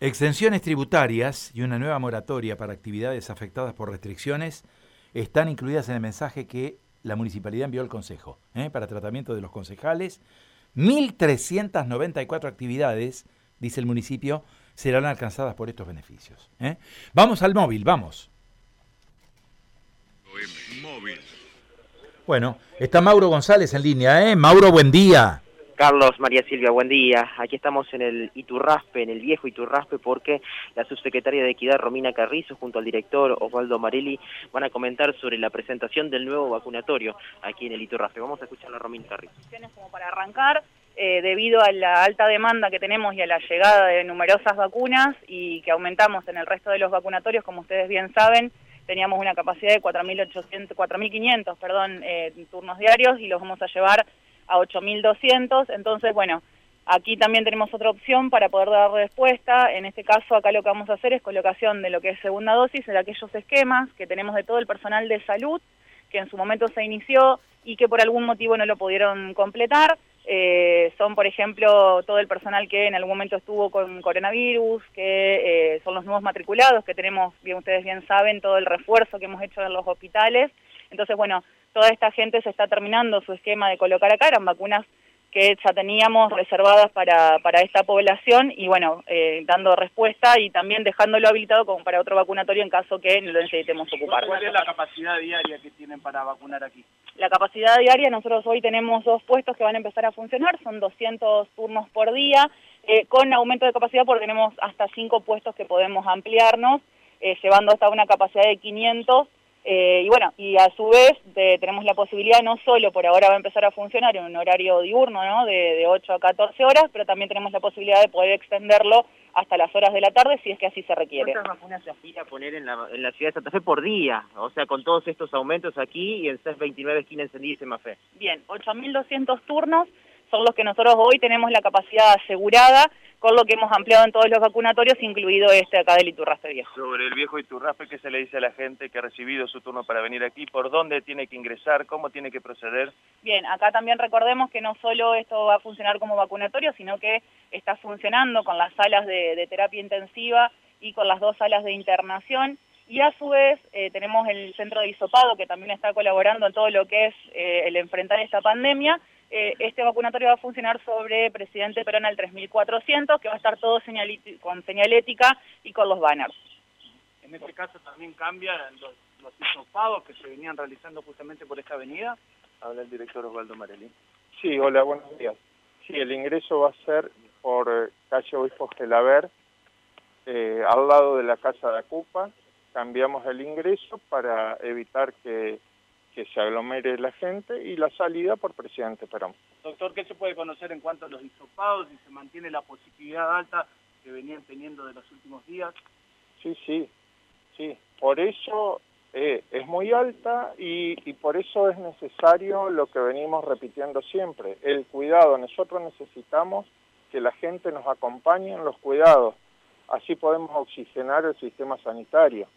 Exenciones tributarias y una nueva moratoria para actividades afectadas por restricciones están incluidas en el mensaje que la municipalidad envió al Consejo ¿eh? para tratamiento de los concejales. 1.394 actividades, dice el municipio, serán alcanzadas por estos beneficios. ¿eh? Vamos al móvil, vamos. Móvil. Bueno, está Mauro González en línea, ¿eh? Mauro, buen día. Carlos, María Silvia, buen día. Aquí estamos en el Iturraspe, en el viejo Iturraspe, porque la subsecretaria de Equidad, Romina Carrizo, junto al director Osvaldo Marelli, van a comentar sobre la presentación del nuevo vacunatorio aquí en el Iturraspe. Vamos a escuchar a Romina Carrizo. Como para arrancar, eh, debido a la alta demanda que tenemos y a la llegada de numerosas vacunas y que aumentamos en el resto de los vacunatorios, como ustedes bien saben, teníamos una capacidad de 4.800, 4.500 perdón, eh, turnos diarios y los vamos a llevar a 8.200. Entonces, bueno, aquí también tenemos otra opción para poder dar respuesta. En este caso, acá lo que vamos a hacer es colocación de lo que es segunda dosis de aquellos esquemas que tenemos de todo el personal de salud que en su momento se inició y que por algún motivo no lo pudieron completar. Eh, son, por ejemplo, todo el personal que en algún momento estuvo con coronavirus, que eh, son los nuevos matriculados, que tenemos, bien ustedes bien saben, todo el refuerzo que hemos hecho en los hospitales. Entonces, bueno, toda esta gente se está terminando su esquema de colocar acá, eran vacunas que ya teníamos reservadas para, para esta población y bueno, eh, dando respuesta y también dejándolo habilitado como para otro vacunatorio en caso que lo necesitemos ocupar. ¿Cuál es la capacidad diaria que tienen para vacunar aquí? La capacidad diaria, nosotros hoy tenemos dos puestos que van a empezar a funcionar, son 200 turnos por día, eh, con aumento de capacidad porque tenemos hasta cinco puestos que podemos ampliarnos, eh, llevando hasta una capacidad de 500 eh, y bueno, y a su vez tenemos la posibilidad, no solo por ahora va a empezar a funcionar en un horario diurno, ¿no? De, de 8 a 14 horas, pero también tenemos la posibilidad de poder extenderlo hasta las horas de la tarde si es que así se requiere. ¿Cuántas vacunas se aspira a poner en la, en la ciudad de Santa Fe por día? O sea, con todos estos aumentos aquí y en CES 29 esquina encendida y Semafé. Bien, 8.200 turnos son los que nosotros hoy tenemos la capacidad asegurada con lo que hemos ampliado en todos los vacunatorios, incluido este acá del Iturraspe Viejo. Sobre el viejo Iturraspe, ¿qué se le dice a la gente que ha recibido su turno para venir aquí? ¿Por dónde tiene que ingresar? ¿Cómo tiene que proceder? Bien, acá también recordemos que no solo esto va a funcionar como vacunatorio, sino que está funcionando con las salas de, terapia intensiva y con las dos salas de internación. Y a su vez eh, tenemos el centro de isopado que también está colaborando en todo lo que es eh, el enfrentar esta pandemia, eh, este vacunatorio va a funcionar sobre Presidente Perón al 3400, que va a estar todo con señalética y con los banners. En este caso también cambian los, los hisopados que se venían realizando justamente por esta avenida. Habla el director Osvaldo Marelli. Sí, hola, buenos días. Sí, el ingreso va a ser por eh, calle Obispo Gelaber, eh, al lado de la Casa de Acupa. Cambiamos el ingreso para evitar que que se aglomere la gente y la salida por Presidente Perón. Doctor, ¿qué se puede conocer en cuanto a los hisopados y se mantiene la positividad alta que venían teniendo de los últimos días? Sí, sí, sí. Por eso eh, es muy alta y, y por eso es necesario lo que venimos repitiendo siempre, el cuidado. Nosotros necesitamos que la gente nos acompañe en los cuidados. Así podemos oxigenar el sistema sanitario.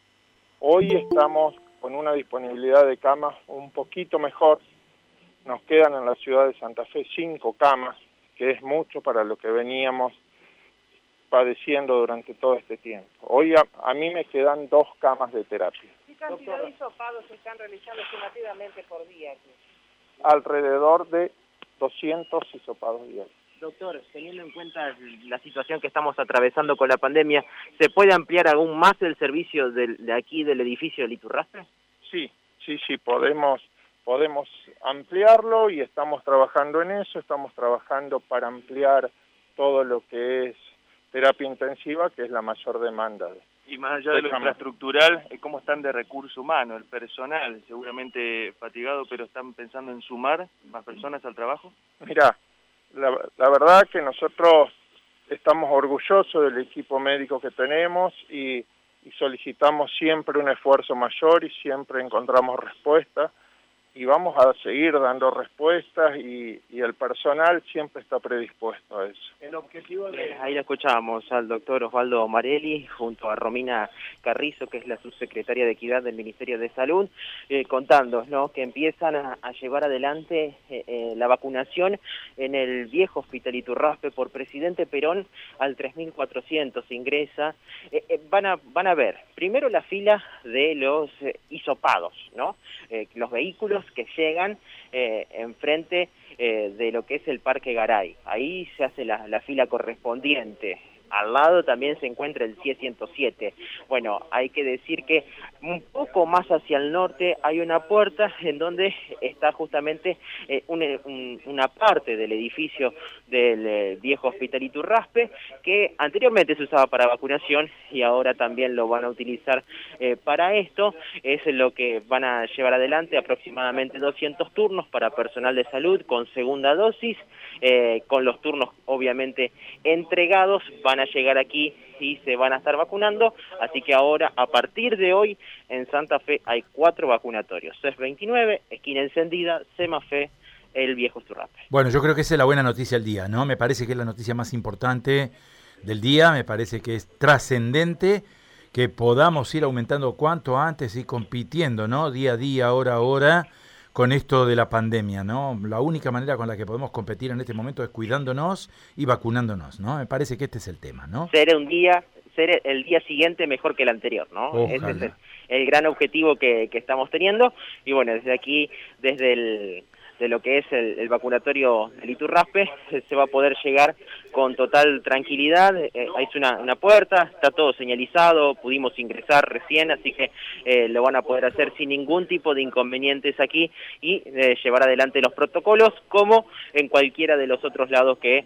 Hoy estamos con una disponibilidad de camas un poquito mejor. Nos quedan en la ciudad de Santa Fe cinco camas, que es mucho para lo que veníamos padeciendo durante todo este tiempo. Hoy a, mí me quedan dos camas de terapia. ¿Qué cantidad de hisopados se están realizando estimativamente por día aquí? Alrededor de 200 hisopados diarios. Doctor, teniendo en cuenta la situación que estamos atravesando con la pandemia, ¿se puede ampliar aún más el servicio de, aquí del edificio de Iturraspe? Sí, sí, sí, podemos, podemos ampliarlo y estamos trabajando en eso, estamos trabajando para ampliar todo lo que es terapia intensiva, que es la mayor demanda. Y más allá de lo infraestructural, ¿cómo están de recurso humano, el personal? Seguramente fatigado, pero ¿están pensando en sumar más personas al trabajo? Mira, la, verdad que nosotros estamos orgullosos del equipo médico que tenemos y, solicitamos siempre un esfuerzo mayor y siempre encontramos respuesta. Y vamos a seguir dando respuestas y, el personal siempre está predispuesto a eso. El objetivo de... Ahí lo escuchábamos al doctor Osvaldo Marelli junto a Romina Carrizo, que es la subsecretaria de Equidad del Ministerio de Salud, eh, contando ¿no? que empiezan a, llevar adelante eh, eh, la vacunación en el viejo hospital Iturraspe por Presidente Perón al 3.400 ingresa. van, a, van a ver primero la fila de los hisopados, ¿no? los vehículos que llegan eh, enfrente eh, de lo que es el Parque Garay. Ahí se hace la fila correspondiente. Al lado también se encuentra el CIE 107. Bueno, hay que decir que un poco más hacia el norte hay una puerta en donde está justamente eh, una parte del edificio del eh, viejo hospital Iturraspe que anteriormente se usaba para vacunación y ahora también lo van a utilizar eh, para esto. Es lo que van a llevar adelante aproximadamente 200 turnos para personal de salud con segunda dosis, con los turnos obviamente entregados. Van a llegar aquí y se van a estar vacunando, así que ahora, a partir de hoy, en Santa Fe hay cuatro vacunatorios, CES 29, esquina encendida, Semafe, el viejo Zurrape. Bueno, yo creo que esa es la buena noticia del día, ¿no? Me parece que es la noticia más importante del día, me parece que es trascendente que podamos ir aumentando cuanto antes y compitiendo, ¿no? Día a día, hora a hora con esto de la pandemia, ¿no? La única manera con la que podemos competir en este momento es cuidándonos y vacunándonos, ¿no? Me parece que este es el tema, ¿no? Ser un día, ser el día siguiente mejor que el anterior, ¿no? Ese es el, gran objetivo que, que estamos teniendo y bueno, desde aquí, desde el de lo que es el, vacunatorio del Iturraspe, se va a poder llegar con total tranquilidad, eh, hay una, una, puerta, está todo señalizado, pudimos ingresar recién, así que eh, lo van a poder hacer sin ningún tipo de inconvenientes aquí y eh, llevar adelante los protocolos como en cualquiera de los otros lados que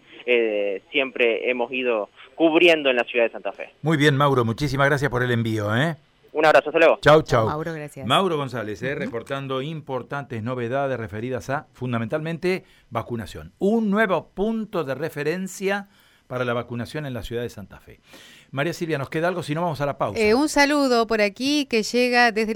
siempre hemos ido cubriendo en la ciudad de Santa Fe. Muy bien, Mauro, muchísimas gracias por el envío. ¿eh? Un abrazo, hasta luego. Chau, chau. Mauro, gracias. Mauro González, eh, reportando importantes novedades referidas a, fundamentalmente, vacunación. Un nuevo punto de referencia para la vacunación en la ciudad de Santa Fe. María Silvia, ¿nos queda algo? Si no, vamos a la pausa. Eh, un saludo por aquí que llega desde